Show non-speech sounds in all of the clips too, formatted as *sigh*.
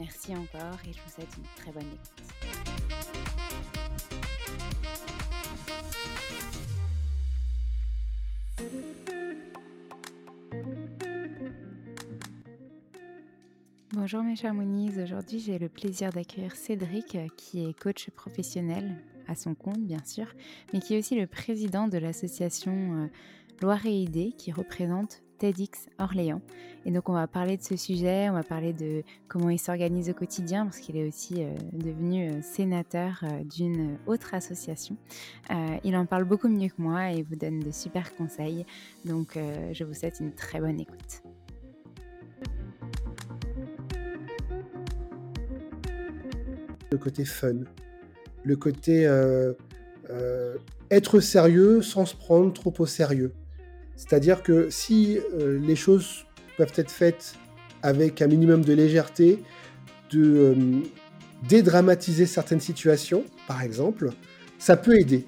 Merci encore et je vous souhaite une très bonne écoute. Bonjour mes chers Moonies, aujourd'hui j'ai le plaisir d'accueillir Cédric qui est coach professionnel à son compte bien sûr, mais qui est aussi le président de l'association Loire et Idées qui représente TEDx Orléans. Et donc on va parler de ce sujet, on va parler de comment il s'organise au quotidien, parce qu'il est aussi euh, devenu euh, sénateur euh, d'une autre association. il en parle beaucoup mieux que moi et vous donne de super conseils. Donc je vous souhaite une très bonne écoute. Le côté fun, le côté être sérieux sans se prendre trop au sérieux. C'est-à-dire que si euh, les choses peuvent être faites avec un minimum de légèreté, de euh, dédramatiser certaines situations, par exemple, ça peut aider.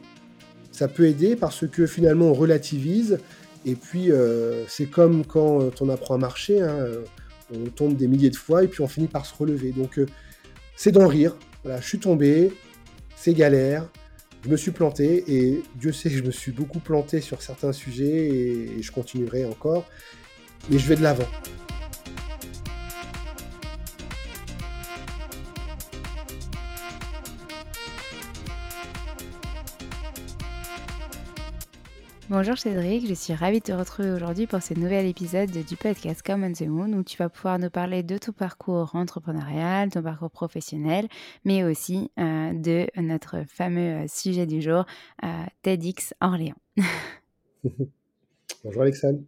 Ça peut aider parce que finalement on relativise et puis euh, c'est comme quand on apprend à marcher, hein, on tombe des milliers de fois et puis on finit par se relever. Donc c'est d'en rire. Voilà, je suis tombé, c'est galère, je me suis planté et Dieu sait que je me suis beaucoup planté sur certains sujets et, je continuerai encore. Mais je vais de l'avant. Bonjour Cédric, je suis ravie de te retrouver aujourd'hui pour ce nouvel épisode du podcast Common the Moon où tu vas pouvoir nous parler de ton parcours entrepreneurial, ton parcours professionnel, mais aussi euh, de notre fameux euh, sujet du jour, euh, TEDx Orléans. *laughs* Bonjour Alexandre.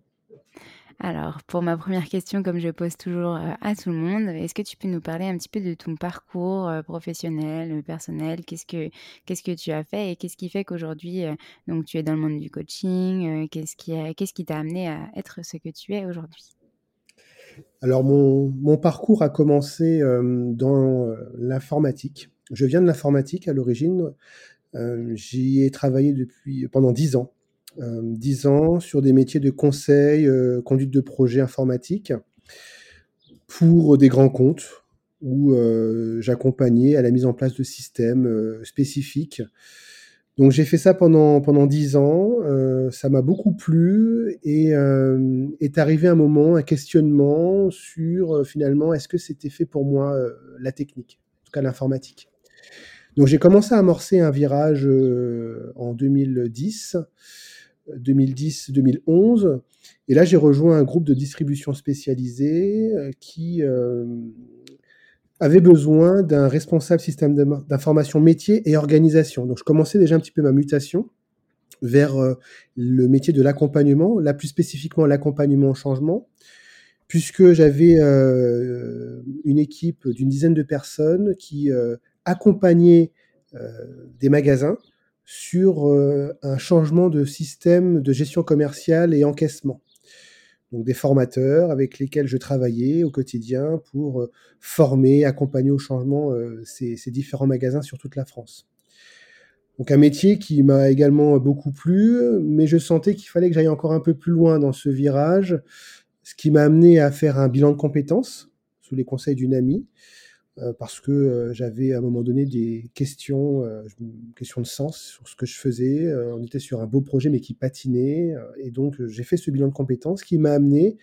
Alors, pour ma première question, comme je pose toujours euh, à tout le monde, est-ce que tu peux nous parler un petit peu de ton parcours euh, professionnel, euh, personnel? Qu'est-ce que tu as fait et qu'est-ce qui fait qu'aujourd'hui, donc tu es dans le monde du coaching Qu'est-ce qui t'a amené à être ce que tu es aujourd'hui? Alors, mon, mon, parcours a commencé dans l'informatique. Je viens de l'informatique à l'origine. J'y ai travaillé depuis pendant dix ans 10 euh, ans sur des métiers de conseil, euh, conduite de projet informatique pour des grands comptes où euh, j'accompagnais à la mise en place de systèmes spécifiques. Donc j'ai fait ça pendant pendant dix ans, ça m'a beaucoup plu et est arrivé un moment, un questionnement sur finalement est-ce que c'était fait pour moi la technique, en tout cas l'informatique. Donc j'ai commencé à amorcer un virage en 2010 2010-2011. Et là, j'ai rejoint un groupe de distribution spécialisé euh, qui euh, avait besoin d'un responsable système d'information métier et organisation. Donc, je commençais déjà un petit peu ma mutation vers euh, le métier de l'accompagnement, là plus spécifiquement l'accompagnement au changement, puisque j'avais une équipe d'une dizaine de personnes qui accompagnaient des magasins sur euh, un changement de système de gestion commerciale et encaissement. Donc des formateurs avec lesquels je travaillais au quotidien pour euh, former, accompagner au changement euh, ces, différents magasins sur toute la France. Donc un métier qui m'a également beaucoup plu, mais je sentais qu'il fallait que j'aille encore un peu plus loin dans ce virage, ce qui m'a amené à faire un bilan de compétences sous les conseils d'une amie, parce que euh, j'avais à un moment donné des questions, euh, questions de sens sur ce que je faisais. on était sur un beau projet mais qui patinait, et donc j'ai fait ce bilan de compétences qui m'a amené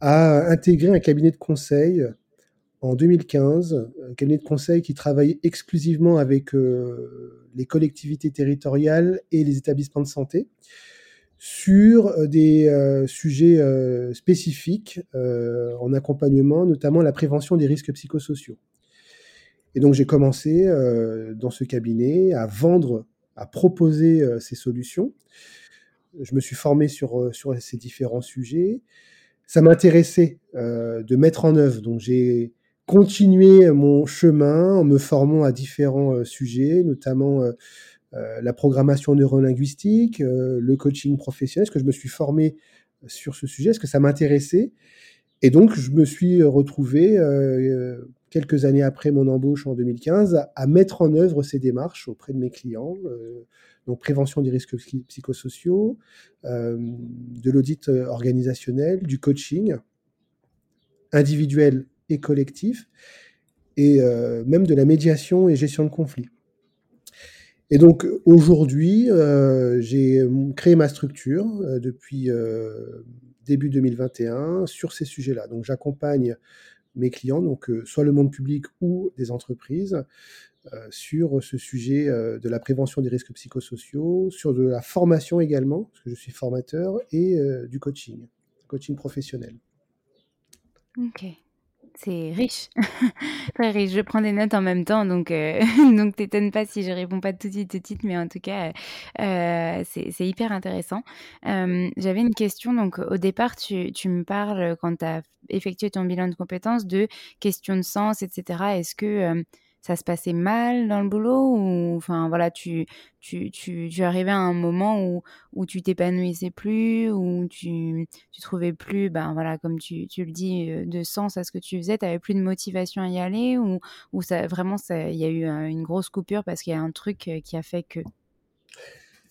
à intégrer un cabinet de conseil en 2015, un cabinet de conseil qui travaille exclusivement avec les collectivités territoriales et les établissements de santé sur des sujets spécifiques en accompagnement, notamment la prévention des risques psychosociaux. Et donc j'ai commencé euh, dans ce cabinet à vendre, à proposer euh, ces solutions. Je me suis formé sur, euh, sur ces différents sujets. Ça m'intéressait de mettre en œuvre. Donc j'ai continué mon chemin en me formant à différents sujets, notamment la programmation neurolinguistique, le coaching professionnel. Est-ce que je me suis formé sur ce sujet? Est-ce que ça m'intéressait? Et donc je me suis retrouvé quelques années après mon embauche en 2015, à mettre en œuvre ces démarches auprès de mes clients. Euh, donc prévention des risques psychosociaux, euh, de l'audit euh, organisationnel, du coaching individuel et collectif, et même de la médiation et gestion de conflits. Et donc aujourd'hui, j'ai créé ma structure depuis début 2021 sur ces sujets-là. Donc j'accompagne mes clients, donc euh, soit le monde public ou des entreprises, euh, sur ce sujet euh, de la prévention des risques psychosociaux, sur de la formation également, parce que je suis formateur, et du coaching, coaching professionnel. Ok. C'est riche, *laughs* très riche. Je prends des notes en même temps, donc euh, *laughs* donc t'étonnes pas si je réponds pas tout de suite, tout de mais en tout cas, euh, c'est hyper intéressant. Euh, J'avais une question, donc au départ, tu, tu me parles quand tu as effectué ton bilan de compétences de questions de sens, etc. Est-ce que ça se passait mal dans le boulot ou enfin voilà tu tu tu, tu arrivais à un moment où où tu t'épanouissais plus où tu tu trouvais plus ben voilà comme tu, le dis euh, de sens à ce que tu faisais tu avais plus de motivation à y aller ou ou ça vraiment ça il y a eu une grosse coupure parce qu'il y a un truc euh, qui a fait que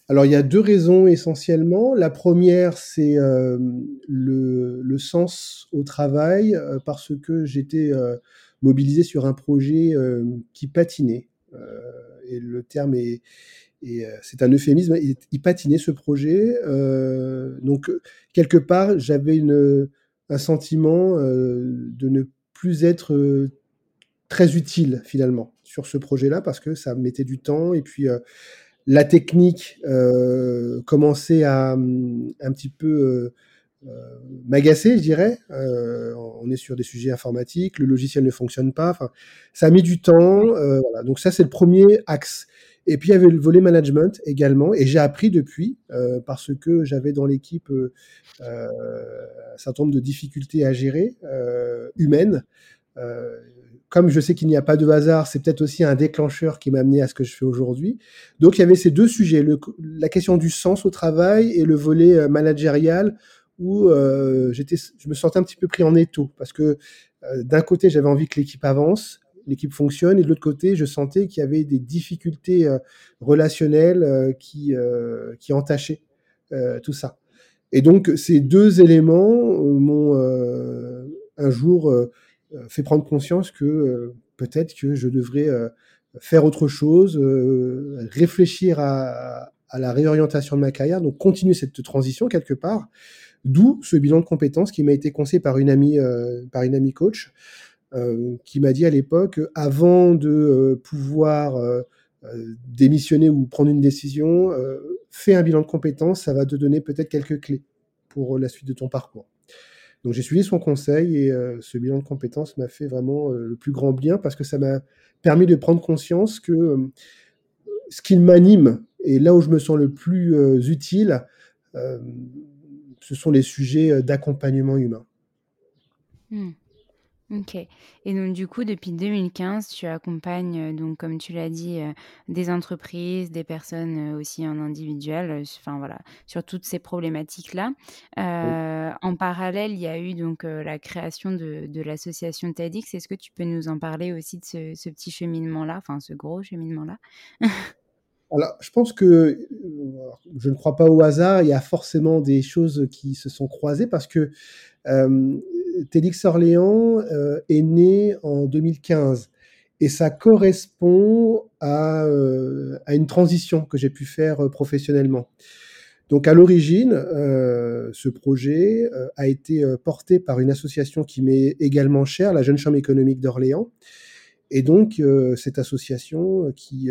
alors il y a deux raisons essentiellement. La première, c'est euh, le, sens au travail, parce que j'étais mobilisé sur un projet euh, qui patinait. Euh, et le terme est, euh, c'est un euphémisme, il, patinait ce projet. donc, quelque part, j'avais un sentiment de ne plus être très utile finalement sur ce projet-là parce que ça mettait du temps et puis la technique commençait à un petit peu m'agacer, je dirais. on est sur des sujets informatiques, le logiciel ne fonctionne pas. Ça a mis du temps. Donc ça, c'est le premier axe. Et puis il y avait le volet management également, et j'ai appris depuis, euh, parce que j'avais dans l'équipe euh, euh, un certain nombre de difficultés à gérer, humaines. Comme je sais qu'il n'y a pas de hasard, c'est peut-être aussi un déclencheur qui m'a amené à ce que je fais aujourd'hui. Donc il y avait ces deux sujets, la question du sens au travail et le volet managérial, où j'étais, je me sentais un petit peu pris en étau, parce que d'un côté j'avais envie que l'équipe avance, l'équipe fonctionne. Et de l'autre côté, je sentais qu'il y avait des difficultés euh, relationnelles euh, qui, euh, qui entachaient tout ça. Et donc, ces deux éléments m'ont un jour fait prendre conscience que peut-être que je devrais faire autre chose, réfléchir à, à, la réorientation de ma carrière, donc continuer cette transition quelque part. D'où ce bilan de compétences qui m'a été conseillé par une amie, par une amie coach, euh, qui m'a dit à l'époque, avant de euh, pouvoir euh, démissionner ou prendre une décision, fais un bilan de compétences, ça va te donner peut-être quelques clés pour la suite de ton parcours. Donc j'ai suivi son conseil et ce bilan de compétences m'a fait vraiment le plus grand bien parce que ça m'a permis de prendre conscience que ce qui m'anime et là où je me sens le plus utile, ce sont les sujets d'accompagnement humain. Mmh. OK et donc du coup, depuis 2015, tu accompagnes, donc comme tu l'as dit, des entreprises, des personnes, aussi en individuel, enfin voilà, sur toutes ces problématiques-là. en parallèle, il y a eu donc, la création de de l'association TEDx. Est-ce que tu peux nous en parler aussi de ce ce petit cheminement-là, enfin ce gros cheminement-là? *laughs* Alors, je pense que, je ne crois pas au hasard, il y a forcément des choses qui se sont croisées parce que, TEDx Orléans euh, est né en 2015 et ça correspond à, euh, à une transition que j'ai pu faire euh, professionnellement. Donc à l'origine, ce projet a été porté par une association qui m'est également chère, la Jeune Chambre économique d'Orléans. Et donc cette association qui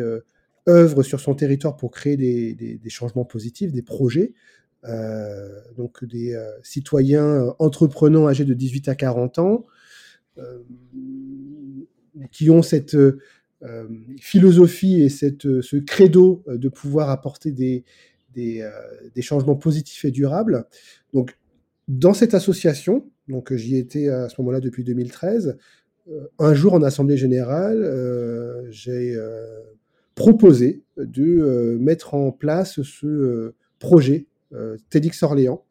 œuvre sur son territoire pour créer des, des, changements positifs, des projets, donc des euh, citoyens euh, entreprenants âgés de 18 à 40 ans, qui ont cette philosophie et cette, ce credo de pouvoir apporter des, des, changements positifs et durables. Donc, dans cette association, donc j'y étais à ce moment-là depuis 2013, un jour en assemblée générale, euh, j'ai euh, proposé de mettre en place ce projet euh, TEDx Orléans.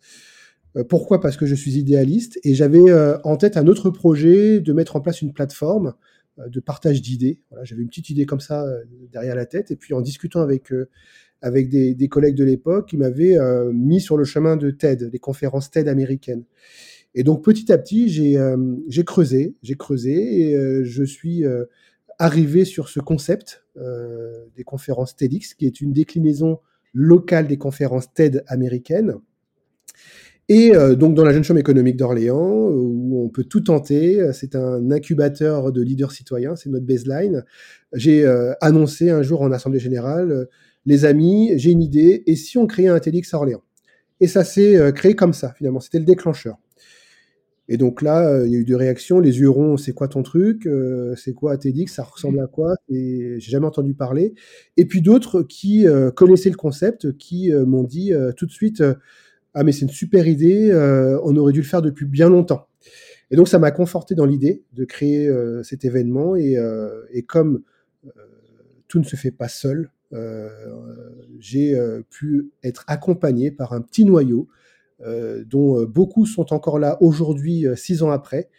Euh, pourquoi? Parce que je suis idéaliste et j'avais euh, en tête un autre projet de mettre en place une plateforme de partage d'idées. J'avais une petite idée comme ça derrière la tête et puis en discutant avec avec des, collègues de l'époque, ils m'avaient mis sur le chemin de TED, des conférences TED américaines. Et donc petit à petit, j'ai creusé, j'ai creusé et je suis arrivé sur ce concept des conférences TEDx, qui est une déclinaison locale des conférences TED américaines. Et euh, donc dans la Jeune Chambre économique d'Orléans, euh, où on peut tout tenter, c'est un incubateur de leaders citoyens, c'est notre baseline. J'ai euh, annoncé un jour en Assemblée Générale, les amis, j'ai une idée, et si on créait un TEDx à Orléans? Et ça s'est créé comme ça, finalement, c'était le déclencheur. Et donc là, euh, il y a eu des réactions. Les yeux ronds, c'est quoi ton truc? Euh, C'est quoi TEDx? Ça ressemble à quoi? J'ai jamais entendu parler. Et puis d'autres qui euh, connaissaient le concept, qui m'ont dit tout de suite ah mais c'est une super idée. on aurait dû le faire depuis bien longtemps. Et donc ça m'a conforté dans l'idée de créer cet événement. Et, comme tout ne se fait pas seul, j'ai pu être accompagné par un petit noyau dont euh, beaucoup sont encore là aujourd'hui, euh, six ans après,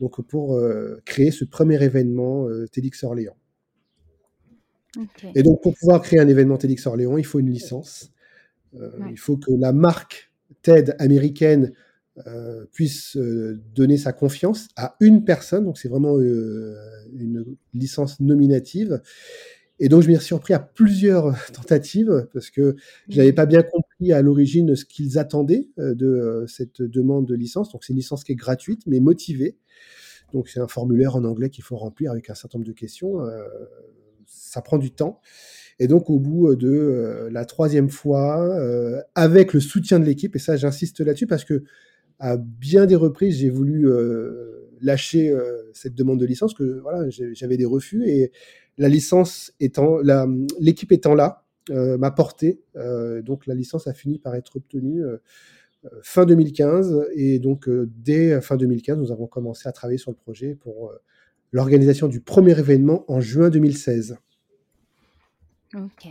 donc pour créer ce premier événement TEDx Orléans. Et donc pour pouvoir créer un événement TEDx Orléans, il faut une licence. Il faut que la marque TED américaine puisse donner sa confiance à une personne. Donc c'est vraiment une licence nominative. Et donc, je m'y suis surpris à plusieurs *laughs* tentatives parce que je n'avais pas bien compris à l'origine ce qu'ils attendaient euh, de euh, cette demande de licence. Donc, c'est une licence qui est gratuite, mais motivée. Donc, c'est un formulaire en anglais qu'il faut remplir avec un certain nombre de questions. Euh, ça prend du temps. Et donc, au bout de la troisième fois, avec le soutien de l'équipe, et ça, j'insiste là-dessus parce que à bien des reprises, j'ai voulu lâcher cette demande de licence, que voilà, j'avais des refus et la licence étant, l'équipe étant là, m'a porté. donc, la licence a fini par être obtenue fin 2015 et donc dès fin 2015, nous avons commencé à travailler sur le projet pour l'organisation du premier événement en juin 2016. OK.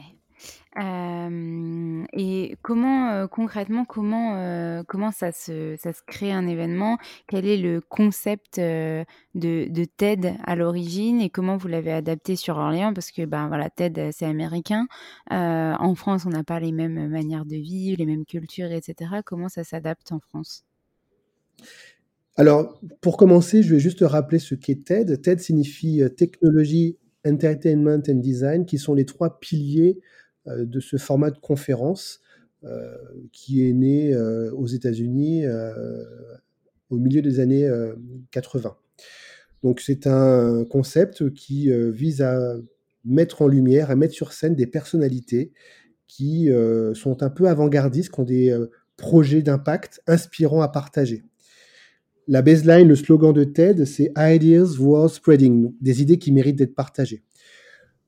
Et comment, concrètement, comment, comment ça se ça se crée un événement? Quel est le concept, de de TED à l'origine et comment vous l'avez adapté sur Orléans? Parce que, ben, voilà, TED, c'est américain. en France, on n'a pas les mêmes manières de vivre, les mêmes cultures et cetera. Comment ça s'adapte en France? Alors, pour commencer, je vais juste rappeler ce qu'est TED. TED signifie, technologie Entertainment and Design, qui sont les trois piliers euh, de ce format de conférence euh, qui est né euh, aux États-Unis au milieu des années 80. Donc c'est un concept qui vise à mettre en lumière, à mettre sur scène des personnalités qui sont un peu avant-gardistes, qui ont des projets d'impact inspirants à partager. La baseline, le slogan de TED, c'est Ideas World Spreading, des idées qui méritent d'être partagées.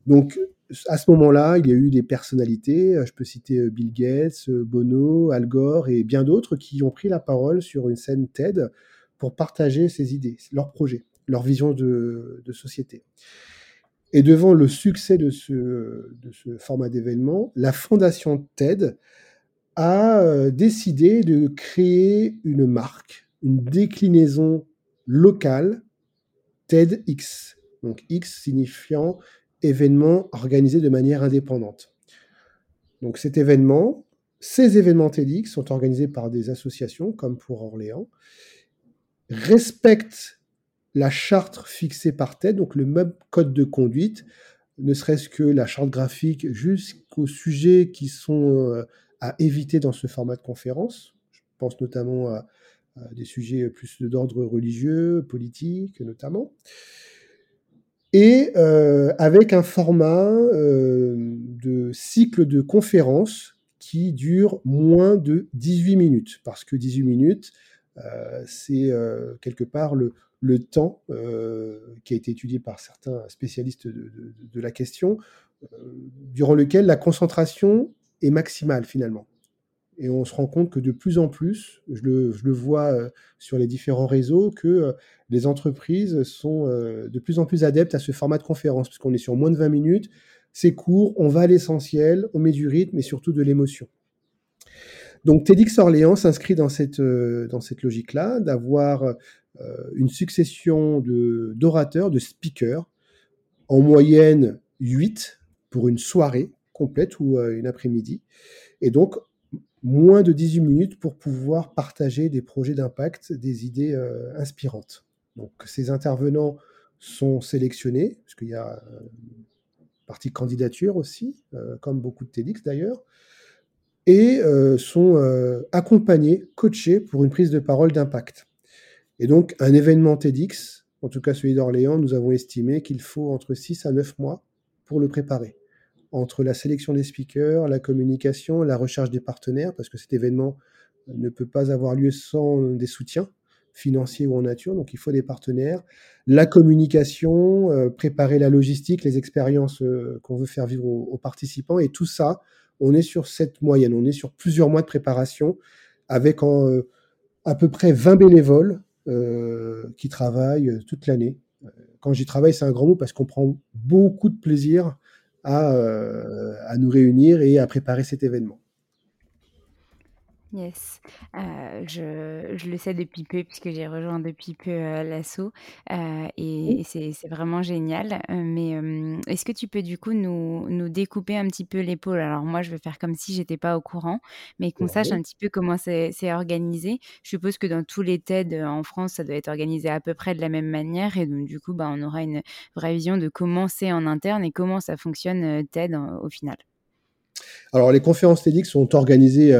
Donc, à ce moment-là, il y a eu des personnalités, euh, je peux citer euh, Bill Gates, euh, Bono, Al Gore et bien d'autres qui ont pris la parole sur une scène TED pour partager ces idées, leurs projets, leur vision de, société. Et devant le succès de ce, de ce format d'événement, la fondation TED a décidé de créer une marque une déclinaison locale TEDx. Donc X signifiant événement organisé de manière indépendante. Donc cet événement, ces événements TEDx sont organisés par des associations comme pour Orléans, respectent la charte fixée par TED, donc le même code de conduite, ne serait-ce que la charte graphique jusqu'aux sujets qui sont euh, à éviter dans ce format de conférence. Je pense notamment à des sujets plus d'ordre religieux, politique notamment, et euh, avec un format euh, de cycle de conférences qui dure moins de 18 minutes, parce que 18 minutes, euh, c'est quelque part le, le temps qui a été étudié par certains spécialistes de, de la question, durant lequel la concentration est maximale finalement. Et on se rend compte que de plus en plus, je le, vois euh, sur les différents réseaux, que euh, les entreprises sont euh, de plus en plus adeptes à ce format de conférence, puisqu'on est sur moins de 20 minutes, c'est court, on va à l'essentiel, on met du rythme et surtout de l'émotion. Donc TEDx Orléans s'inscrit dans cette, dans cette logique-là, d'avoir une succession d'orateurs, de, speakers, en moyenne 8 pour une soirée complète ou une après-midi. Et donc, moins de 18 minutes pour pouvoir partager des projets d'impact, des idées euh, inspirantes. Donc ces intervenants sont sélectionnés, parce qu'il y a une euh, partie candidature aussi, euh, comme beaucoup de TEDx d'ailleurs, et sont accompagnés, coachés pour une prise de parole d'impact. Et donc un événement TEDx, en tout cas celui d'Orléans, nous avons estimé qu'il faut entre 6 à 9 mois pour le préparer entre la sélection des speakers, la communication, la recherche des partenaires, parce que cet événement ne peut pas avoir lieu sans des soutiens financiers ou en nature, donc il faut des partenaires, la communication, euh, préparer la logistique, les expériences euh, qu'on veut faire vivre aux, participants, et tout ça, on est sur cette moyenne, on est sur plusieurs mois de préparation, avec euh, à peu près 20 bénévoles qui travaillent toute l'année. Quand j'y travaille, c'est un grand mot parce qu'on prend beaucoup de plaisir euh, à, nous réunir et à préparer cet événement. Yes, euh, je, je, le sais depuis peu puisque j'ai rejoint depuis peu euh, l'assaut euh, et, c'est vraiment génial. mais est-ce que tu peux du coup nous, nous découper un petit peu l'épaule? Alors moi, je vais faire comme si j'étais pas au courant, mais qu'on sache un petit peu comment c'est organisé. Je suppose que dans tous les TED en France, ça doit être organisé à peu près de la même manière et donc du coup, bah, on aura une vraie vision de comment c'est en interne et comment ça fonctionne TED au final. Alors les conférences TEDx sont organisées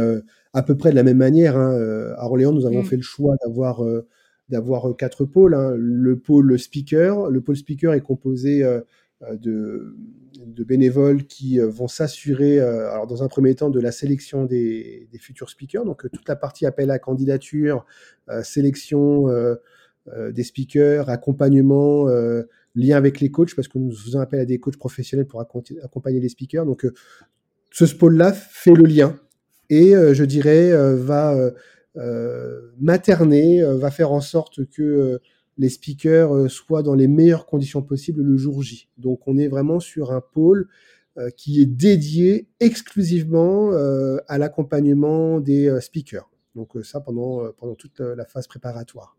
à peu près de la même manière. Hein. Euh, à Orléans, nous avons mm. fait le choix d'avoir euh, d'avoir euh, quatre pôles. Hein. Le pôle speaker, le pôle speaker est composé de, bénévoles qui vont s'assurer, alors dans un premier temps, de la sélection des, futurs speakers. Donc toute la partie appel à candidature, sélection des speakers, accompagnement, lien avec les coachs, parce que nous faisons appel à des coachs professionnels pour accompagner les speakers. Donc ce pôle-là fait le lien et je dirais va materner, va faire en sorte que les speakers euh, soient dans les meilleures conditions possibles le jour J. Donc on est vraiment sur un pôle euh, qui est dédié exclusivement euh, à l'accompagnement des speakers. Donc ça pendant, pendant toute la phase préparatoire.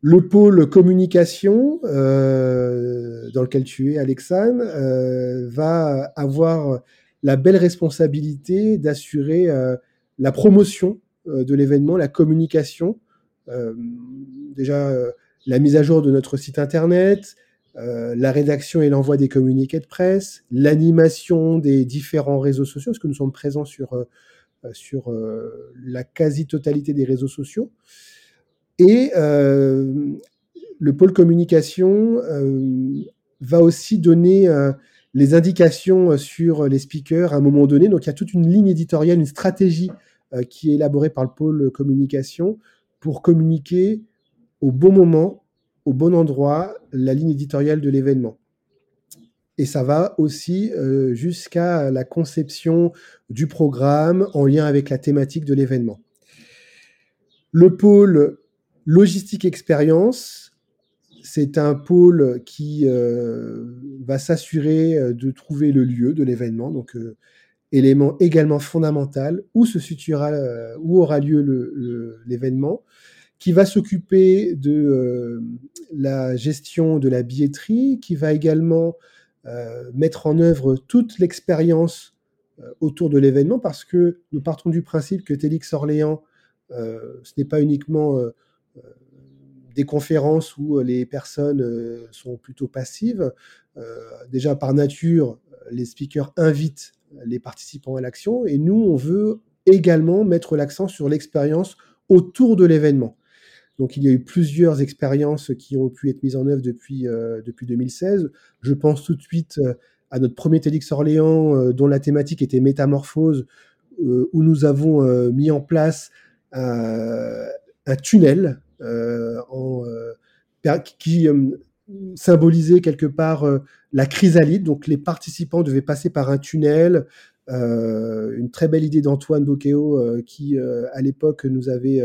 Le pôle communication dans lequel tu es, Alexandre, va avoir la belle responsabilité d'assurer la promotion de l'événement, la communication, euh, déjà euh, la mise à jour de notre site internet, euh, la rédaction et l'envoi des communiqués de presse, l'animation des différents réseaux sociaux, parce que nous sommes présents sur, sur la quasi-totalité des réseaux sociaux. Et le pôle communication va aussi donner les indications sur les speakers à un moment donné. Donc il y a toute une ligne éditoriale, une stratégie qui est élaborée par le pôle communication pour communiquer au bon moment, au bon endroit, la ligne éditoriale de l'événement. Et ça va aussi euh, jusqu'à la conception du programme en lien avec la thématique de l'événement. Le pôle logistique expérience, c'est un pôle qui euh, va s'assurer euh, de trouver le lieu de l'événement, donc élément également fondamental, où euh, aura lieu l'événement, qui va s'occuper de euh, la gestion de la billetterie, qui va également euh, mettre en œuvre toute l'expérience autour de l'événement, parce que nous partons du principe que Télix Orléans, ce n'est pas uniquement des conférences où les personnes sont plutôt passives. déjà par nature, les speakers invitent les participants à l'action. Et nous, on veut également mettre l'accent sur l'expérience autour de l'événement. Donc il y a eu plusieurs expériences qui ont pu être mises en œuvre depuis, euh, depuis 2016. Je pense tout de suite euh, à notre premier TEDx Orléans, euh, dont la thématique était métamorphose, où nous avons mis en place un tunnel en, qui symboliser quelque part euh, la chrysalide. Donc les participants devaient passer par un tunnel. Euh, une très belle idée d'Antoine Boccheo euh, qui, à l'époque, nous avait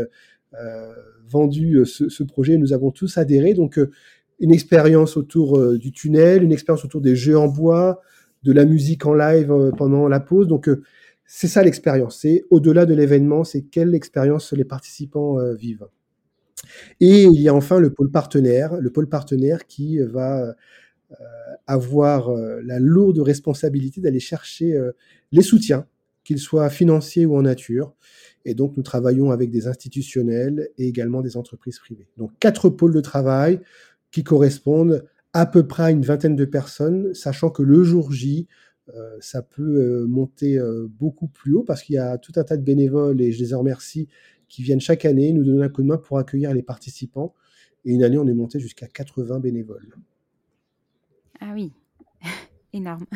vendu ce, projet. Nous avons tous adhéré. Donc une expérience autour du tunnel, une expérience autour des jeux en bois, de la musique en live pendant la pause. Donc c'est ça l'expérience. C'est au-delà de l'événement, c'est quelle expérience les participants vivent. Et il y a enfin le pôle partenaire, le pôle partenaire qui va euh, avoir euh, la lourde responsabilité d'aller chercher euh, les soutiens, qu'ils soient financiers ou en nature. Et donc, nous travaillons avec des institutionnels et également des entreprises privées. Donc, quatre pôles de travail qui correspondent à peu près à une vingtaine de personnes, sachant que le jour J, ça peut monter beaucoup plus haut parce qu'il y a tout un tas de bénévoles et je les en remercie qui viennent chaque année nous donner un coup de main pour accueillir les participants. Et une année, on est monté jusqu'à 80 bénévoles. Ah oui, *laughs* énorme.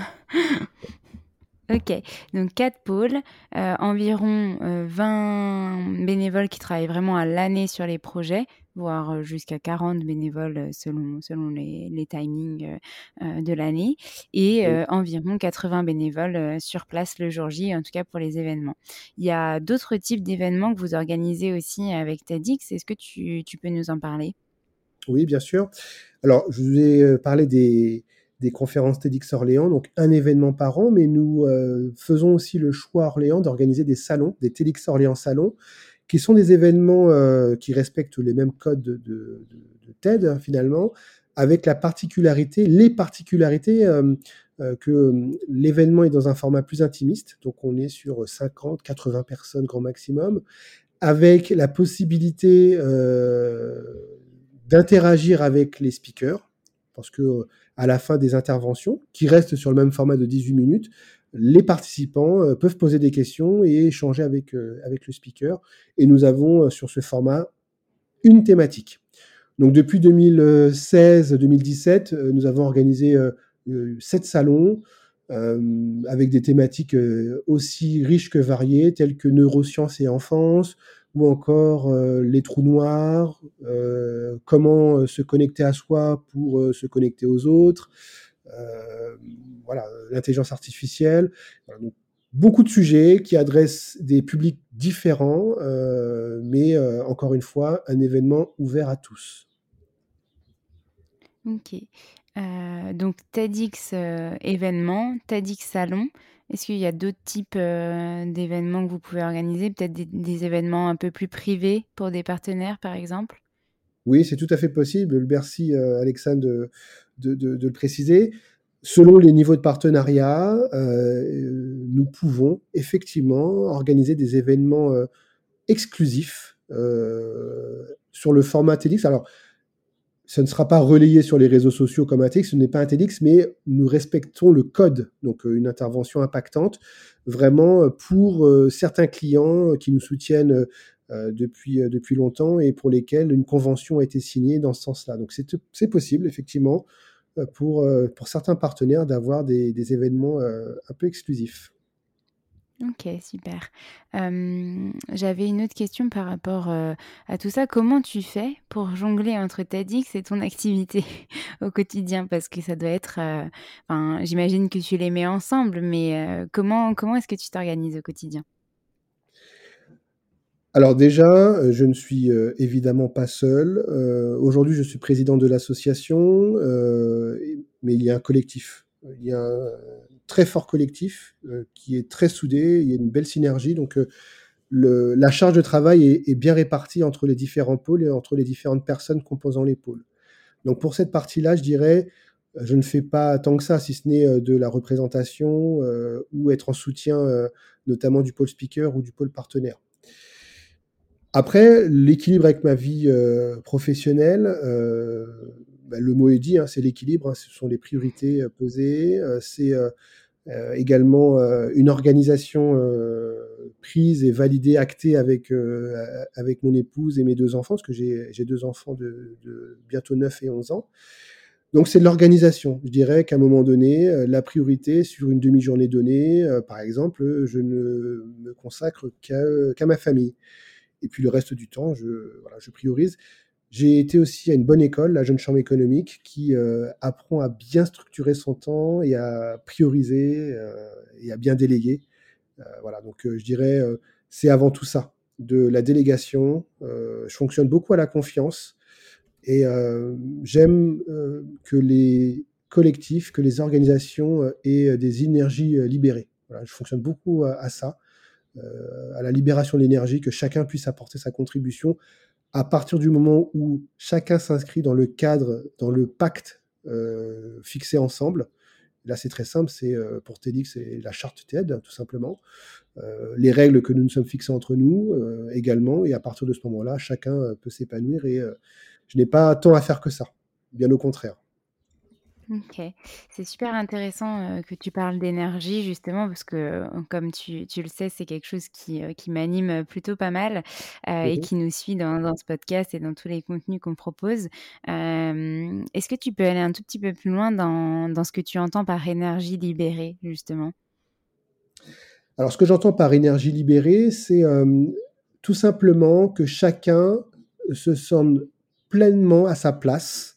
Ok, donc quatre pôles, euh, environ 20 euh, bénévoles qui travaillent vraiment à l'année sur les projets voire euh, jusqu'à 40 bénévoles euh, selon, selon les, les timings euh, de l'année, et environ 80 bénévoles sur place le jour J, en tout cas pour les événements. Il y a d'autres types d'événements que vous organisez aussi avec TEDx. Est-ce que tu, tu, peux nous en parler? Oui, bien sûr. Alors, je vous ai parlé des, des conférences TEDx Orléans, donc un événement par an, mais nous faisons aussi le choix Orléans d'organiser des salons, des TEDx Orléans salons, qui sont des événements euh, qui respectent les mêmes codes de, TED hein, finalement, avec la particularité, les particularités euh, euh, que l'événement est dans un format plus intimiste, donc on est sur 50, 80 personnes grand maximum, avec la possibilité d'interagir avec les speakers, parce que à la fin des interventions, qui restent sur le même format de 18 minutes, les participants euh, peuvent poser des questions et échanger avec, euh, avec le speaker. Et nous avons euh, sur ce format une thématique. Donc depuis 2016-2017, nous avons organisé sept salons avec des thématiques aussi riches que variées, telles que neurosciences et enfance, ou encore les trous noirs, comment se connecter à soi pour se connecter aux autres, voilà, l'intelligence artificielle. beaucoup de sujets qui adressent des publics différents, mais encore une fois, un événement ouvert à tous. Ok. Euh, donc TEDx euh, événement, TEDx salon. Est-ce qu'il y a d'autres types euh, d'événements que vous pouvez organiser? Peut-être des, événements un peu plus privés pour des partenaires, par exemple? Oui, c'est tout à fait possible. Merci, Alexandre, de, le préciser. Selon les niveaux de partenariat, nous pouvons effectivement organiser des événements exclusifs sur le format TEDx. Alors, ce ne sera pas relayé sur les réseaux sociaux comme un TEDx, ce n'est pas un TEDx, mais nous respectons le code, donc euh, une intervention impactante, vraiment euh, pour euh, certains clients qui nous soutiennent depuis, longtemps et pour lesquels une convention a été signée dans ce sens-là. Donc c'est possible, effectivement, pour, certains partenaires d'avoir des, événements un peu exclusifs. OK, super. j'avais une autre question par rapport, à tout ça. Comment tu fais pour jongler entre TEDx et ton activité *laughs* au quotidien? Parce que ça doit être, j'imagine que tu les mets ensemble, mais, comment comment est-ce que tu t'organises au quotidien? Alors déjà, je ne suis, évidemment pas seul. aujourd'hui, je suis président de l'association, mais il y a un collectif. Il y a très fort collectif euh, qui est très soudé. Il y a une belle synergie. Donc, euh, la charge de travail est, bien répartie entre les différents pôles et entre les différentes personnes composant les pôles. Donc, pour cette partie-là, je dirais, euh, je ne fais pas tant que ça, si ce n'est de la représentation ou être en soutien notamment du pôle speaker ou du pôle partenaire. Après, l'équilibre avec ma vie professionnelle, bah, le mot est dit, hein, c'est l'équilibre, hein, ce sont les priorités posées, c'est également euh, une organisation euh, prise et validée, actée avec, avec mon épouse et mes deux enfants, parce que j'ai deux enfants de, bientôt 9 et 11 ans. Donc c'est de l'organisation. Je dirais qu'à un moment donné, la priorité sur une demi-journée donnée, par exemple, je ne me consacre qu'à ma famille. Et puis le reste du temps, je, voilà, je priorise. J'ai été aussi à une bonne école, la Jeune Chambre économique, qui euh, apprend à bien structurer son temps et à prioriser euh, et à bien déléguer. Euh, voilà, donc je dirais, c'est avant tout ça, de la délégation. je fonctionne beaucoup à la confiance et j'aime que les collectifs, que les organisations aient des énergies libérées. Voilà, je fonctionne beaucoup à, à ça, à la libération de l'énergie, que chacun puisse apporter sa contribution à partir du moment où chacun s'inscrit dans le cadre, dans le pacte euh, fixé ensemble, là c'est très simple, c'est euh, pour TEDx, c'est la charte TED, tout simplement, euh, les règles que nous nous sommes fixées entre nous également, et à partir de ce moment-là, chacun peut s'épanouir, et je n'ai pas tant à faire que ça, bien au contraire. OK. C'est super intéressant, que tu parles d'énergie justement parce que, comme tu tu le sais, c'est quelque chose qui, qui m'anime, plutôt pas mal, et mmh qui nous suit dans dans ce podcast et dans tous les contenus qu'on propose. est-ce que tu peux aller un tout petit peu plus loin dans dans ce que tu entends par énergie libérée justement? Alors ce que j'entends par énergie libérée, c'est, tout simplement que chacun se sente pleinement à sa place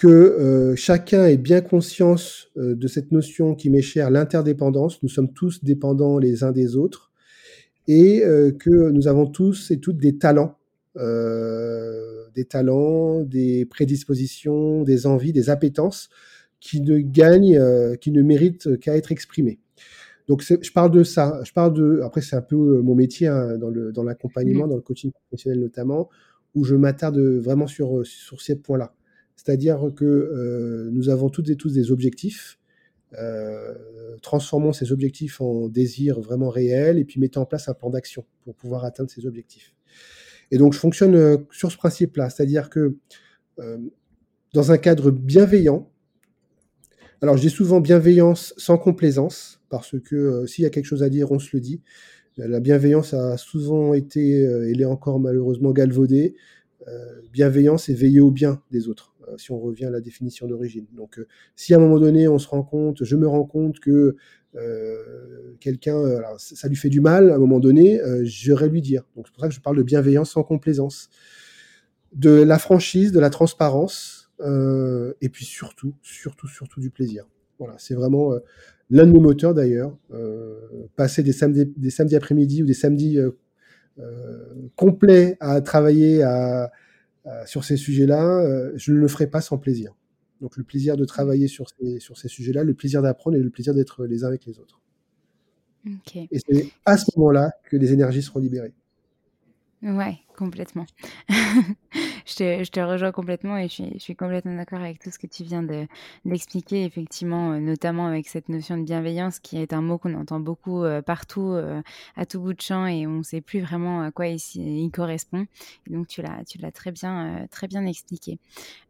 que euh, chacun ait bien conscience euh, de cette notion qui m'est chère, l'interdépendance. Nous sommes tous dépendants les uns des autres et euh, que nous avons tous et toutes des talents, des talents, des prédispositions, des envies, des appétences qui ne gagnent, qui ne méritent qu'à être exprimées. Donc je parle de ça. Je parle de. Après c'est un peu mon métier hein, dans le dans l'accompagnement, mmh. dans le coaching professionnel notamment, où je m'attarde vraiment sur sur ces points-là. C'est-à-dire que euh, nous avons toutes et tous des objectifs. Euh, transformons ces objectifs en désirs vraiment réels et puis mettons en place un plan d'action pour pouvoir atteindre ces objectifs. Et donc je fonctionne euh, sur ce principe-là, c'est-à-dire que dans un cadre bienveillant, alors je dis souvent bienveillance sans complaisance, parce que s'il y a quelque chose à dire, on se le dit. La bienveillance a souvent été, et l'est encore malheureusement galvaudée, bienveillance et veiller au bien des autres, si on revient à la définition d'origine. Donc, si à un moment donné, on se rend compte, je me rends compte que quelqu'un, ça lui fait du mal, à un moment donné, j'irai lui dire. Donc, c'est pour ça que je parle de bienveillance sans complaisance, de la franchise, de la transparence, et puis surtout, surtout, surtout du plaisir. Voilà, c'est vraiment l'un de nos moteurs d'ailleurs. passer des samedis, après-midi ou des samedis euh, complet à travailler à, sur ces sujets-là, euh, je ne le ferai pas sans plaisir. Donc le plaisir de travailler sur ces, sur ces sujets-là, le plaisir d'apprendre et le plaisir d'être les uns avec les autres. Et c'est à ce moment-là que les énergies seront libérées. Ouais, complètement. *laughs* je, te, rejoins complètement et je suis, complètement d'accord avec tout ce que tu viens d'expliquer, effectivement, euh, notamment avec cette notion de bienveillance qui est un mot qu'on entend beaucoup euh, partout, euh, à tout bout de champ, et on ne sait plus vraiment à quoi il, correspond. Donc, tu l'as très bien, expliqué.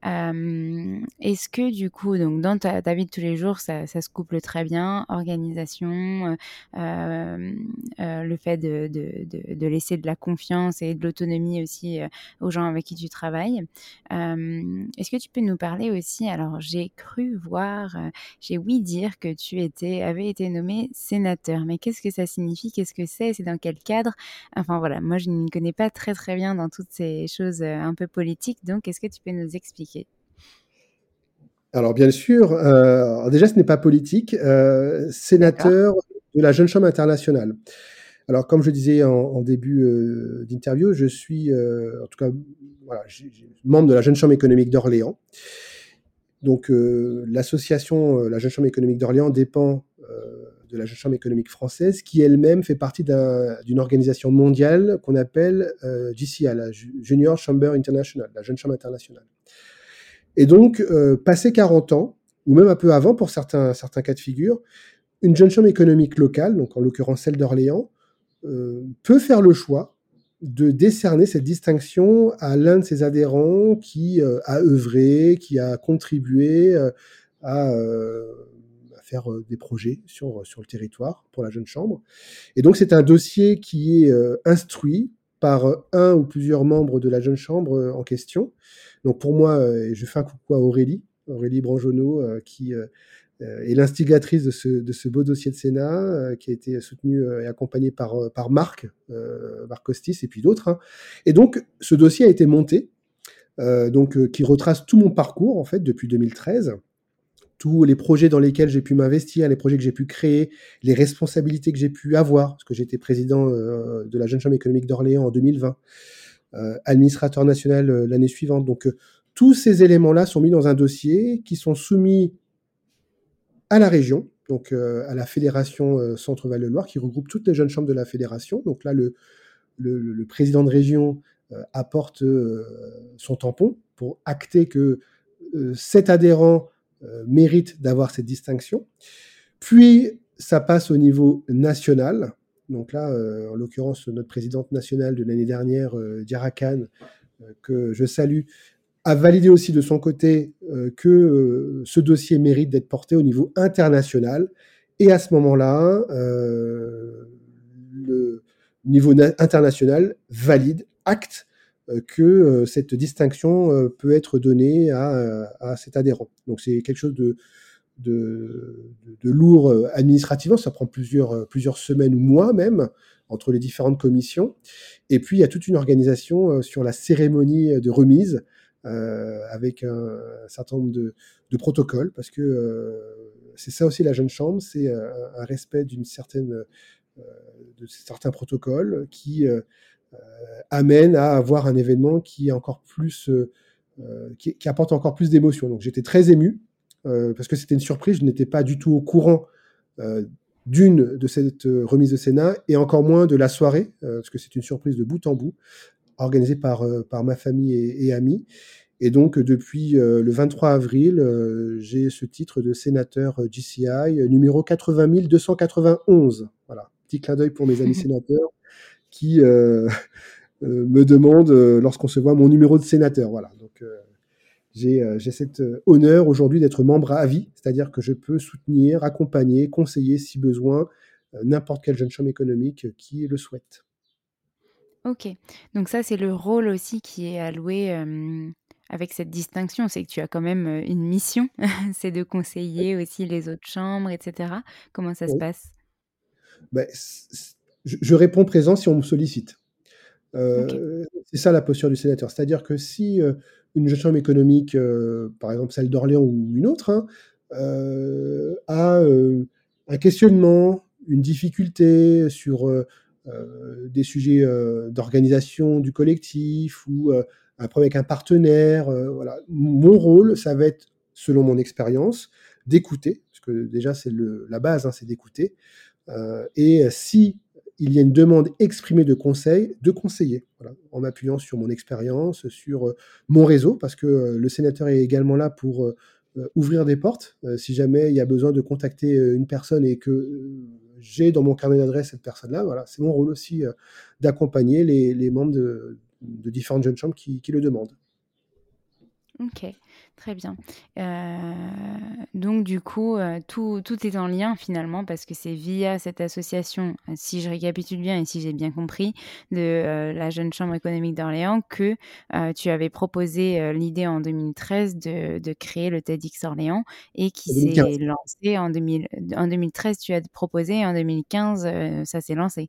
Est-ce que, du coup, donc, dans ta, vie de tous les jours, ça, se couple très bien, organisation, le fait de, de, de, de laisser de la confiance et de l'autonomie aussi euh, aux gens avec qui tu travailles. Euh, est-ce que tu peux nous parler aussi Alors, j'ai cru voir, euh, j'ai oui dire que tu étais, avais été nommé sénateur. Mais qu'est-ce que ça signifie? Qu'est-ce que c'est? C'est dans quel cadre? Enfin voilà, moi je ne connais pas très très bien dans toutes ces choses un peu politiques. Donc, est-ce que tu peux nous expliquer? Alors bien sûr, euh, déjà ce n'est pas politique, euh, sénateur de la Jeune Chambre internationale. Alors, comme je disais en, début euh, d'interview, je suis, euh, en tout cas, membre de la Jeune Chambre économique d'Orléans. Donc, euh, l'association, la Jeune Chambre économique d'Orléans dépend de la Jeune Chambre économique française, qui elle-même fait partie d'une organisation mondiale qu'on appelle JCI, la Junior Chamber International, la Jeune Chambre internationale. Et donc, passé 40 ans, ou même un peu avant pour certains, certains cas de figure, une jeune chambre économique locale, donc en l'occurrence celle d'Orléans, peut faire le choix de décerner cette distinction à l'un de ses adhérents qui euh, a œuvré, qui a contribué euh, à, faire des projets sur, sur le territoire pour la jeune chambre. Et donc c'est un dossier qui est instruit par un ou plusieurs membres de la jeune chambre en question. Donc pour moi, je fais un coucou à Aurélie, Aurélie Branjonneau, qui euh, et l'instigatrice de ce, de ce, beau dossier de Sénat, euh, qui a été soutenu euh, et accompagné par, par Marc, Marc Costis et puis d'autres. Hein. Et donc, ce dossier a été monté, donc, qui retrace tout mon parcours, en fait, depuis 2013 tous les projets dans lesquels j'ai pu m'investir, les projets que j'ai pu créer, les responsabilités que j'ai pu avoir, parce que j'étais président de la Jeune Chambre économique d'Orléans en 2020, administrateur national l'année suivante. Donc tous ces éléments-là sont mis dans un dossier qui sont soumis à la région, donc euh, à la fédération euh, Centre-Val de Loire, qui regroupe toutes les jeunes chambres de la fédération. Donc là, le, président de région euh, apporte son tampon pour acter que cet adhérent mérite d'avoir cette distinction. Puis, ça passe au niveau national. Donc là, en l'occurrence, notre présidente nationale de l'année dernière, Diara que je salue, a validé aussi de son côté euh, que euh, ce dossier mérite d'être porté au niveau international. Et à ce moment-là, euh, le niveau international valide, acte que cette distinction peut être donnée à, cet adhérent. Donc c'est quelque chose de, de, de, lourd administrativement, ça prend plusieurs, plusieurs semaines ou mois même entre les différentes commissions. Et puis il y a toute une organisation sur la cérémonie de remise avec un, certain nombre de, protocoles, parce que euh, c'est ça aussi la jeune chambre, c'est euh, un, respect d'une certaine, de certains protocoles qui amène à avoir un événement qui est encore plus, qui, qui, apporte encore plus d'émotion. Donc j'étais très ému parce que c'était une surprise, je n'étais pas du tout au courant d'une de cette remise de Sénat et encore moins de la soirée, parce que c'est une surprise de bout en bout organisé par, euh, par ma famille et, amis. Et donc, depuis euh, le 23 avril, euh, j'ai ce titre de sénateur GCI, numéro 80 291. Voilà, petit clin d'œil pour mes amis *laughs* sénateurs qui me demandent, lorsqu'on se voit, mon numéro de sénateur. Voilà, donc j'ai cet honneur aujourd'hui d'être membre à vie, c'est-à-dire que je peux soutenir, accompagner, conseiller, si besoin, n'importe quelle jeune chambre économique qui le souhaite. Ok, donc ça c'est le rôle aussi qui est alloué avec cette distinction, c'est que tu as quand même une mission, *laughs* c'est de conseiller aussi les autres chambres, etc. Comment ça se passe? Ben, je, réponds présent si on me sollicite. C'est ça la posture du sénateur. C'est-à-dire que si une jeune chambre économique, par exemple celle d'Orléans ou une autre, hein, a un questionnement, une difficulté sur des sujets d'organisation du collectif ou un problème avec un partenaire. voilà. Mon rôle, ça va être, selon mon expérience, d'écouter, parce que déjà c'est la base, hein, c'est d'écouter. et si il y a une demande exprimée de conseil, de conseiller, en m'appuyant sur mon expérience, sur mon réseau, parce que le sénateur est également là pour ouvrir des portes. si jamais il y a besoin de contacter une personne et que j'ai dans mon carnet d'adresse cette personne-là, voilà, c'est mon rôle aussi d'accompagner les, membres de, différentes jeunes chambres qui le demandent. Ok, très bien. Euh, donc du coup, euh, tout, tout est en lien finalement parce que c'est via cette association, euh, si je récapitule bien et si j'ai bien compris, de la Jeune Chambre économique d'Orléans que tu avais proposé l'idée en 2013 de, de créer le TEDx Orléans et qui s'est lancé en, 2000, en 2013, tu as proposé et en 2015, ça s'est lancé.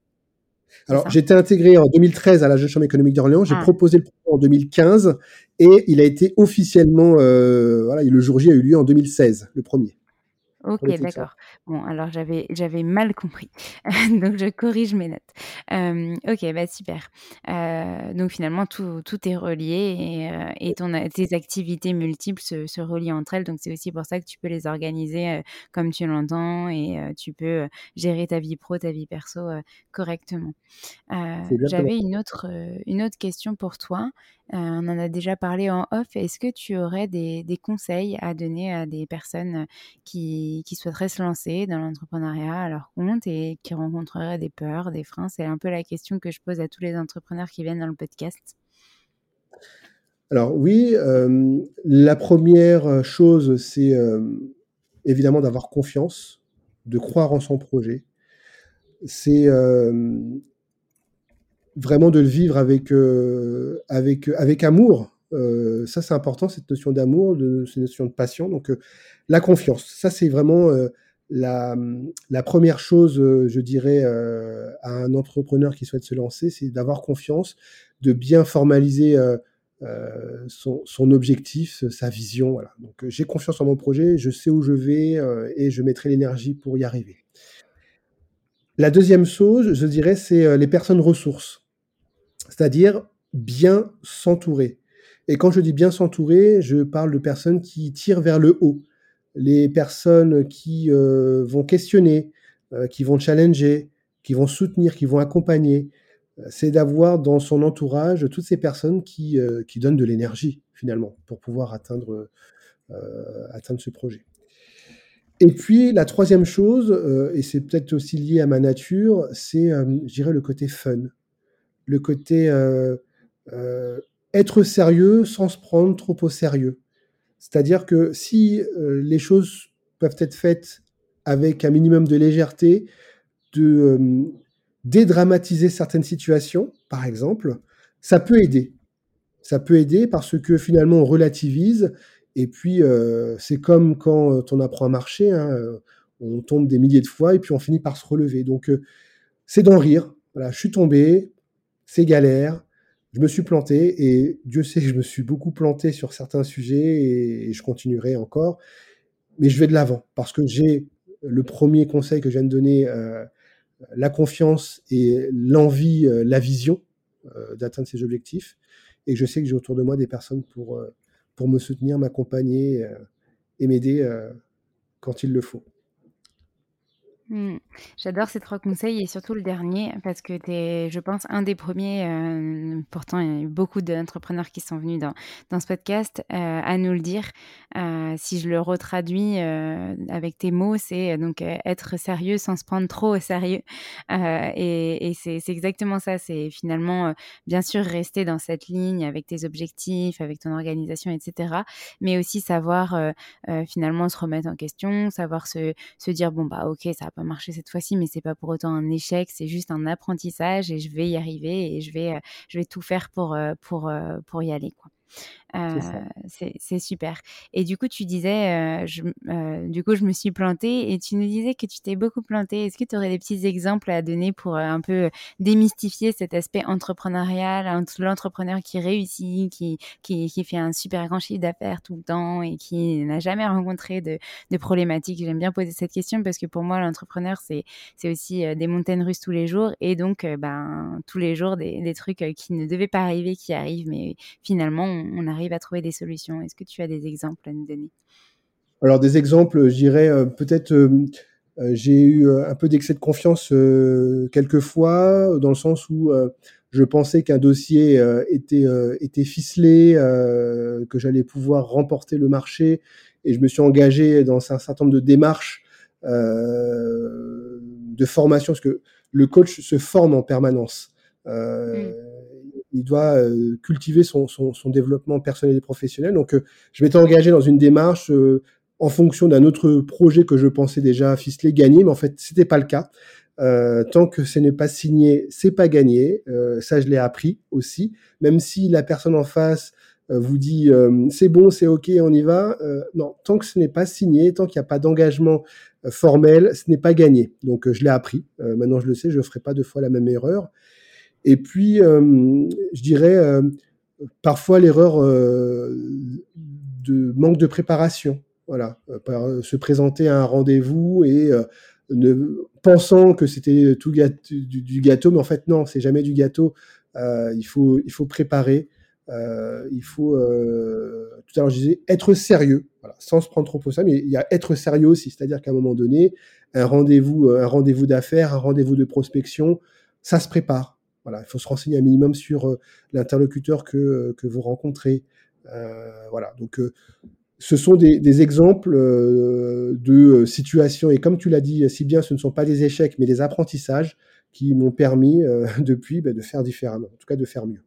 Alors, j'étais intégré en 2013 à la Jeune Chambre économique d'Orléans. J'ai ah. proposé le projet en 2015 et il a été officiellement, euh, voilà, le jour J a eu lieu en 2016, le premier. Ok, d'accord. Bon, alors j'avais j'avais mal compris, *laughs* donc je corrige mes notes. ok, bah super. donc finalement tout, tout est relié et, et ton, tes activités multiples se, se relient entre elles, donc c'est aussi pour ça que tu peux les organiser comme tu l'entends et tu peux gérer ta vie pro, ta vie perso correctement. J'avais une autre une autre question pour toi. On en a déjà parlé en off. Est-ce que tu aurais des, conseils à donner à des personnes qui qui, souhaiteraient se lancer dans l'entrepreneuriat à leur compte et qui rencontreraient des peurs, des freins? C'est un peu la question que je pose à tous les entrepreneurs qui viennent dans le podcast. Alors oui, euh, la première chose, c'est euh, évidemment d'avoir confiance, de croire en son projet. C'est euh, vraiment de le vivre avec, avec, avec amour. ça, c'est important, cette notion d'amour, de, cette notion de passion. Donc, la confiance, ça c'est vraiment euh, la, première chose, euh, je dirais, euh, à un entrepreneur qui souhaite se lancer, c'est d'avoir confiance, de bien formaliser son, objectif, sa vision. Voilà. Donc j'ai confiance en mon projet, je sais où je vais et je mettrai l'énergie pour y arriver. La deuxième chose, je dirais, c'est les personnes ressources, c'est-à-dire bien s'entourer. Et quand je dis bien s'entourer, je parle de personnes qui tirent vers le haut, les personnes qui euh, vont questionner, euh, qui vont challenger, qui vont soutenir, qui vont accompagner, euh, c'est d'avoir dans son entourage toutes ces personnes qui, donnent de l'énergie finalement pour pouvoir atteindre, atteindre ce projet. Et puis la troisième chose, et c'est peut-être aussi lié à ma nature, c'est, je dirais, le côté fun, le côté être sérieux sans se prendre trop au sérieux. C'est-à-dire que si euh, les choses peuvent être faites avec un minimum de légèreté, de euh, dédramatiser certaines situations, par exemple, ça peut aider. Ça peut aider parce que finalement on relativise et puis euh, c'est comme quand on apprend à marcher, hein, on tombe des milliers de fois et puis on finit par se relever. Donc c'est d'en rire. Voilà, je suis tombé, c'est galère, je me suis planté et Dieu sait que je me suis beaucoup planté sur certains sujets et, je continuerai encore. Mais je vais de l'avant parce que j'ai le premier conseil que je viens de donner, euh, la confiance et l'envie, euh, la vision euh, d'atteindre ces objectifs. Et je sais que j'ai autour de moi des personnes pour, pour me soutenir, m'accompagner et m'aider quand il le faut. Mmh. J'adore ces trois conseils et surtout le dernier parce que tu es, je pense, un des premiers, euh, pourtant il y a eu beaucoup d'entrepreneurs qui sont venus dans, dans ce podcast, euh, à nous le dire. Euh, si je le retraduis avec tes mots, c'est donc être sérieux sans se prendre trop au sérieux. et et c'est exactement ça, c'est finalement, bien sûr, rester dans cette ligne avec tes objectifs, avec ton organisation, etc. Mais aussi savoir finalement se remettre en question, savoir se, se dire, bon, bah ok, ça n'a pas marché cette fois-ci, mais c'est pas pour autant un échec, c'est juste un apprentissage et je vais y arriver et je vais, vais tout faire pour, pour, pour y aller. Quoi. C'est super. Et du coup, tu disais, je, du coup, je me suis plantée et tu nous disais que tu t'es beaucoup plantée. Est-ce que tu aurais des petits exemples à donner pour un peu démystifier cet aspect entrepreneurial, l'entrepreneur qui réussit, qui, qui, qui, fait un super grand chiffre d'affaires tout le temps et qui n'a jamais rencontré de, de problématiques? J'aime bien poser cette question parce que pour moi, l'entrepreneur, c'est aussi des montagnes russes tous les jours et donc, ben, tous les jours, des, des trucs qui ne devaient pas arriver, qui arrivent, mais finalement, on arrive à trouver des solutions? Est-ce que tu as des exemples à nous donner? Alors des exemples, je dirais euh, peut-être euh, euh, j'ai eu un peu d'excès de confiance quelquefois, dans le sens où je pensais qu'un dossier était, était ficelé, que j'allais pouvoir remporter le marché, et je me suis engagé dans un certain nombre de démarches de formation, parce que le coach se forme en permanence. Euh, mmh il doit euh, cultiver son, développement personnel et professionnel. Donc, euh, je m'étais engagé dans une démarche euh, en fonction d'un autre projet que je pensais déjà ficelé, gagné, mais en fait, c'était pas le cas. tant que ce n'est pas signé, c'est pas gagné. ça, je l'ai appris aussi. Même si la personne en face vous dit c'est bon, c'est ok, on y va. non, tant que ce n'est pas signé, tant qu'il n'y a pas d'engagement formel, ce n'est pas gagné. Donc, je l'ai appris. maintenant, je le sais, je ne ferai pas deux fois la même erreur. Et puis, euh, je dirais euh, parfois l'erreur euh, de manque de préparation. Voilà, se présenter à un rendez-vous et ne, pensant que c'était tout du, gâteau, mais en fait non, c'est jamais du gâteau. il faut il faut préparer. il faut tout à l'heure je disais être sérieux, sans se prendre trop au ça, mais il y a être sérieux aussi, c'est-à-dire qu'à un moment donné, un rendez-vous, un rendez-vous d'affaires, un rendez-vous de prospection, ça se prépare. Voilà, il faut se renseigner un minimum sur euh, l'interlocuteur que, euh, que vous rencontrez. Euh, voilà, donc ce sont des, exemples de situations, et comme tu l'as dit si bien, ce ne sont pas des échecs, mais des apprentissages qui m'ont permis *laughs* depuis bah, de faire différemment, en tout cas de faire mieux.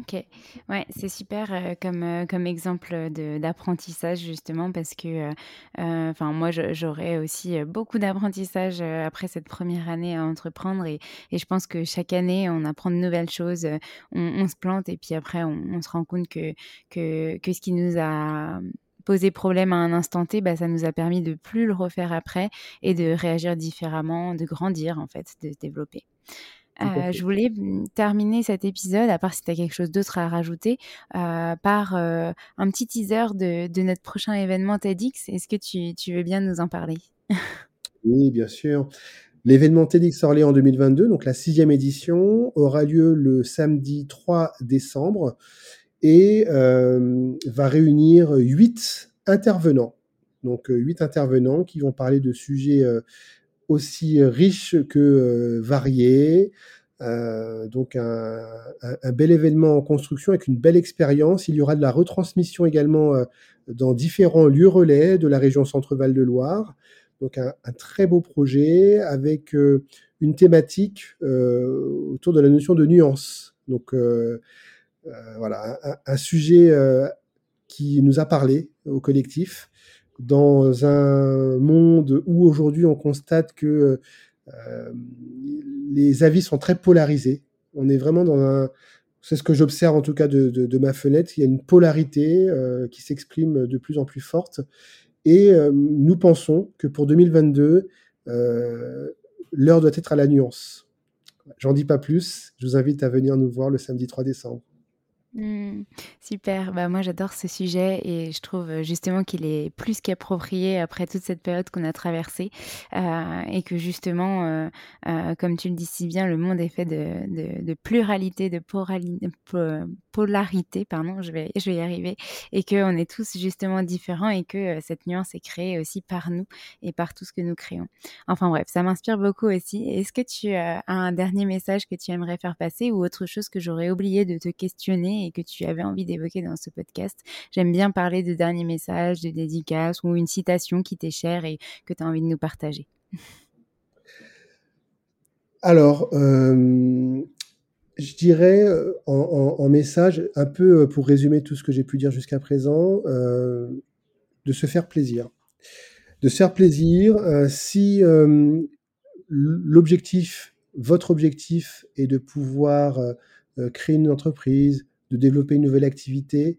OK. Ouais, c'est super, euh, comme, euh, comme exemple, d'apprentissage justement parce que, euh, enfin moi j'aurais aussi, beaucoup d'apprentissage, après cette première année à entreprendre et et je pense que chaque année on apprend de nouvelles choses, on se plante et puis après on se rend compte que que que ce qui nous a posé problème à un instant T, bah, ça nous a permis de plus le refaire après et de réagir différemment, de grandir en fait, de se développer. Euh, je voulais mmh, terminer cet épisode, à part si tu as quelque chose d'autre à rajouter, euh, par euh, un petit teaser de, notre prochain événement TEDx. Est-ce que tu, veux bien nous en parler? Oui, bien sûr. L'événement TEDx Orléans 2022, donc la sixième édition, aura lieu le samedi 3 décembre et va réunir huit intervenants. Donc huit intervenants qui vont parler de sujets aussi riche que euh, varié. Euh, donc un, bel événement en construction avec une belle expérience. Il y aura de la retransmission également euh, dans différents lieux relais de la région Centre-Val de Loire. Donc un, très beau projet avec une thématique autour de la notion de nuance. Donc voilà, un, sujet qui nous a parlé au collectif dans un monde où aujourd'hui on constate que euh, les avis sont très polarisés. On est vraiment dans un... C'est ce que j'observe en tout cas de, ma fenêtre. Il y a une polarité euh, qui s'exprime de plus en plus forte. Et euh, nous pensons que pour 2022, l'heure doit être à la nuance. J'en dis pas plus. Je vous invite à venir nous voir le samedi 3 décembre. Mmh. super, bah moi j'adore ce sujet et je trouve euh, justement qu'il est plus qu'approprié après toute cette période qu'on a traversée euh, et que justement, euh, comme tu le dis si bien, le monde est fait de, pluralité, de polarité, pardon, je vais, je vais y arriver, et qu'on est tous justement différents et que cette nuance est créée aussi par nous et par tout ce que nous créons. Enfin bref, ça m'inspire beaucoup aussi. Est-ce que tu as un dernier message que tu aimerais faire passer ou autre chose que j'aurais oublié de te questionner et que tu avais envie d'évoquer dans ce podcast. J'aime bien parler de derniers messages, de dédicaces ou une citation qui t'est chère et que tu as envie de nous partager. Alors, euh, je dirais euh, en, message, un peu euh, pour résumer tout ce que j'ai pu dire jusqu'à présent, de se faire plaisir. de se faire plaisir. Si l'objectif, votre objectif est de pouvoir créer une entreprise, de développer une nouvelle activité,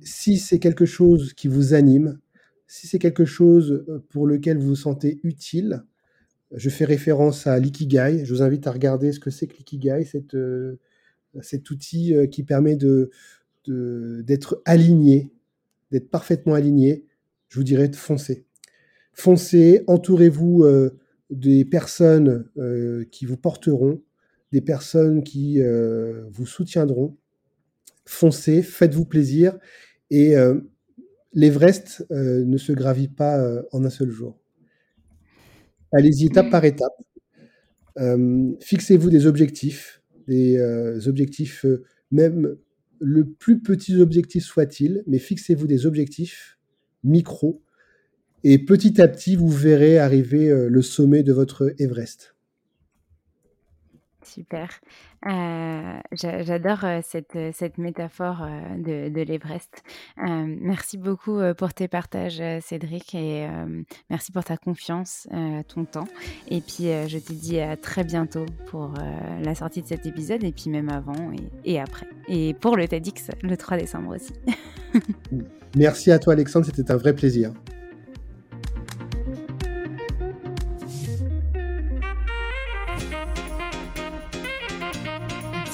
si c'est quelque chose qui vous anime, si c'est quelque chose pour lequel vous vous sentez utile, je fais référence à l'ikigai. Je vous invite à regarder ce que c'est que l'ikigai, cet outil qui permet de, d'être aligné, d'être parfaitement aligné. Je vous dirais de foncer foncez, entourez-vous euh, des personnes euh, qui vous porteront, des personnes qui euh, vous soutiendront. Foncez, faites-vous plaisir et l'Everest ne se gravit pas en un seul jour. Allez-y étape par étape. Fixez-vous des objectifs, des objectifs, même le plus petit objectif soit-il, mais fixez-vous des objectifs micro et petit à petit, vous verrez arriver euh, le sommet de votre Everest. Super. Euh, j'adore euh, cette, cette métaphore de, de l'Everest. merci beaucoup pour tes partages, Cédric, et merci pour ta confiance, ton temps. Et puis, je te dis à très bientôt pour la sortie de cet épisode, et puis même avant et, et après. Et pour le TEDx le 3 décembre aussi. *laughs* merci à toi, Alexandre, c'était un vrai plaisir.